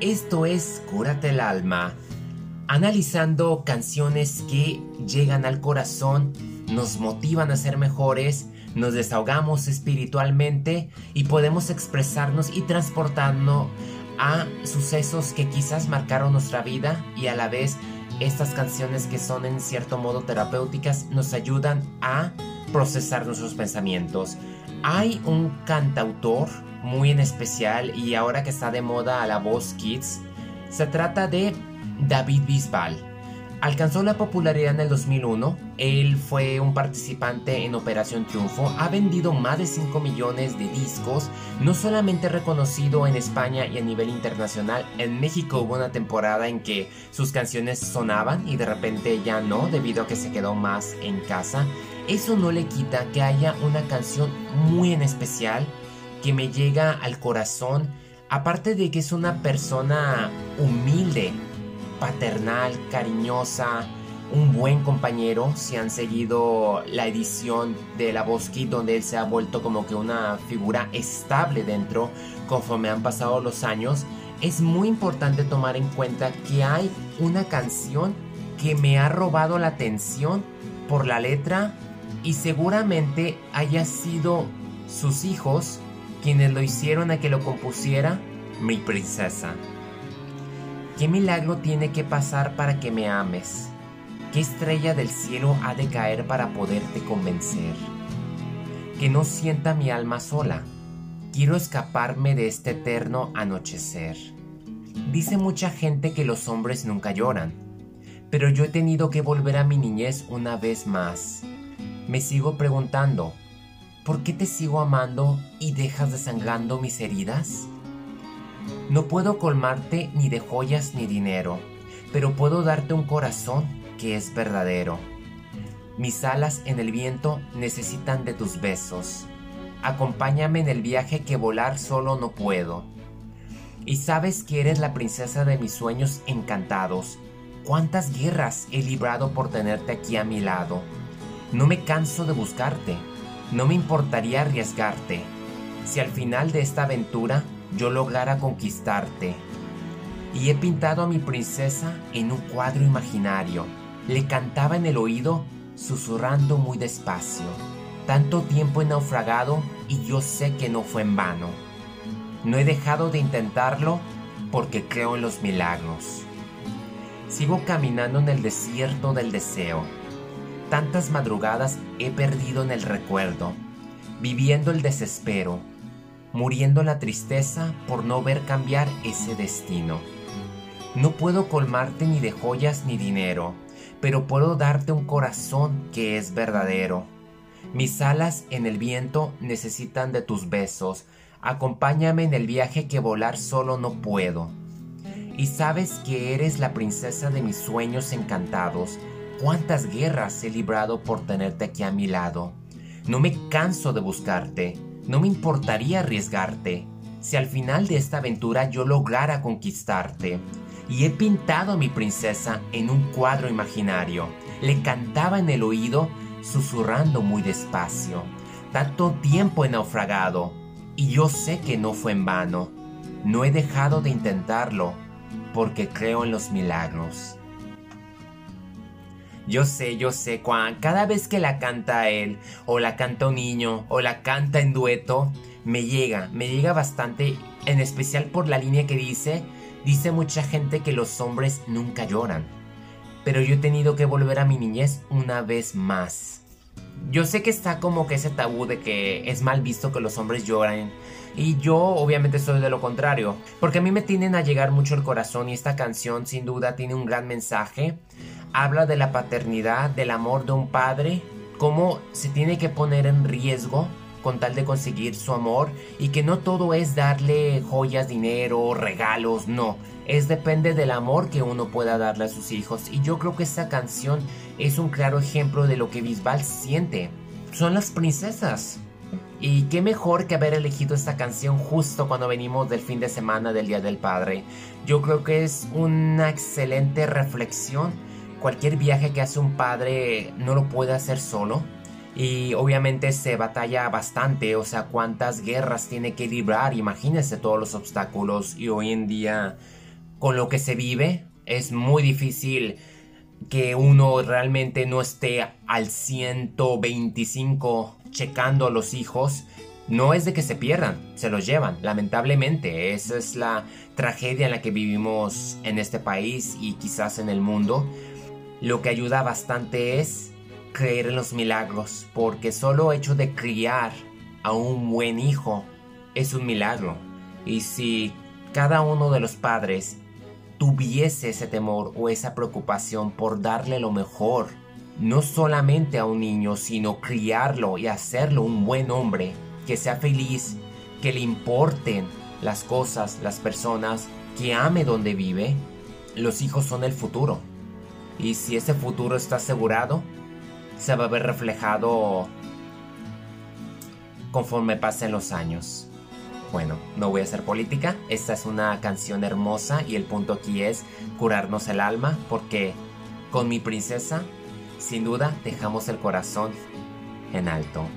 Esto es Cúrate el alma, analizando canciones que llegan al corazón, nos motivan a ser mejores, nos desahogamos espiritualmente y podemos expresarnos y transportarnos a sucesos que quizás marcaron nuestra vida y a la vez estas canciones que son en cierto modo terapéuticas nos ayudan a procesar nuestros pensamientos. Hay un cantautor muy en especial y ahora que está de moda la voz Kids, se trata de David Bisbal. Alcanzó la popularidad en el 2001, él fue un participante en Operación Triunfo, ha vendido más de 5 millones de discos, no solamente reconocido en España y a nivel internacional, en México hubo una temporada en que sus canciones sonaban y de repente ya no, debido a que se quedó más en casa. Eso no le quita que haya una canción muy en especial que me llega al corazón, aparte de que es una persona humilde, paternal, cariñosa, un buen compañero, si han seguido la edición de La Voz donde él se ha vuelto como que una figura estable dentro conforme han pasado los años, es muy importante tomar en cuenta que hay una canción que me ha robado la atención por la letra y seguramente haya sido sus hijos quienes lo hicieron a que lo compusiera, mi princesa. ¿Qué milagro tiene que pasar para que me ames? ¿Qué estrella del cielo ha de caer para poderte convencer? Que no sienta mi alma sola. Quiero escaparme de este eterno anochecer. Dice mucha gente que los hombres nunca lloran, pero yo he tenido que volver a mi niñez una vez más. Me sigo preguntando, ¿Por qué te sigo amando y dejas desangrando mis heridas? No puedo colmarte ni de joyas ni dinero, pero puedo darte un corazón que es verdadero. Mis alas en el viento necesitan de tus besos. Acompáñame en el viaje que volar solo no puedo. Y sabes que eres la princesa de mis sueños encantados. ¿Cuántas guerras he librado por tenerte aquí a mi lado? No me canso de buscarte no me importaría arriesgarte si al final de esta aventura yo lograra conquistarte. Y he pintado a mi princesa en un cuadro imaginario. Le cantaba en el oído, susurrando muy despacio. Tanto tiempo he naufragado y yo sé que no fue en vano. No he dejado de intentarlo porque creo en los milagros. Sigo caminando en el desierto del deseo Tantas madrugadas he perdido en el recuerdo, viviendo el desespero, muriendo la tristeza por no ver cambiar ese destino. No puedo colmarte ni de joyas ni dinero, pero puedo darte un corazón que es verdadero. Mis alas en el viento necesitan de tus besos, acompáñame en el viaje que volar solo no puedo. Y sabes que eres la princesa de mis sueños encantados, cuántas guerras he librado por tenerte aquí a mi lado. No me canso de buscarte, no me importaría arriesgarte, si al final de esta aventura yo lograra conquistarte. Y he pintado a mi princesa en un cuadro imaginario. Le cantaba en el oído, susurrando muy despacio. Tanto tiempo he naufragado, y yo sé que no fue en vano. No he dejado de intentarlo, porque creo en los milagros. Yo sé, yo sé, Juan, cada vez que la canta él, o la canta un niño, o la canta en dueto, me llega, me llega bastante, en especial por la línea que dice, dice mucha gente que los hombres nunca lloran, pero yo he tenido que volver a mi niñez una vez más. Yo sé que está como que ese tabú de que es mal visto que los hombres lloren. Y yo obviamente soy de lo contrario. Porque a mí me tienden a llegar mucho el corazón y esta canción sin duda tiene un gran mensaje habla de la paternidad, del amor de un padre, cómo se tiene que poner en riesgo con tal de conseguir su amor y que no todo es darle joyas, dinero, regalos, no, es depende del amor que uno pueda darle a sus hijos y yo creo que esta canción es un claro ejemplo de lo que Bisbal siente. Son las princesas. Y qué mejor que haber elegido esta canción justo cuando venimos del fin de semana del Día del Padre. Yo creo que es una excelente reflexión Cualquier viaje que hace un padre no lo puede hacer solo. Y obviamente se batalla bastante, o sea, cuántas guerras tiene que librar, imagínense todos los obstáculos y hoy en día con lo que se vive es muy difícil que uno realmente no esté al 125 checando a los hijos. No es de que se pierdan, se los llevan, lamentablemente. Esa es la tragedia en la que vivimos en este país y quizás en el mundo. Lo que ayuda bastante es creer en los milagros, porque solo hecho de criar a un buen hijo es un milagro. Y si cada uno de los padres tuviese ese temor o esa preocupación por darle lo mejor, no solamente a un niño, sino criarlo y hacerlo un buen hombre, que sea feliz, que le importen las cosas, las personas, que ame donde vive, los hijos son el futuro. Y si ese futuro está asegurado, se va a ver reflejado conforme pasen los años. Bueno, no voy a hacer política, esta es una canción hermosa y el punto aquí es curarnos el alma porque con mi princesa, sin duda, dejamos el corazón en alto.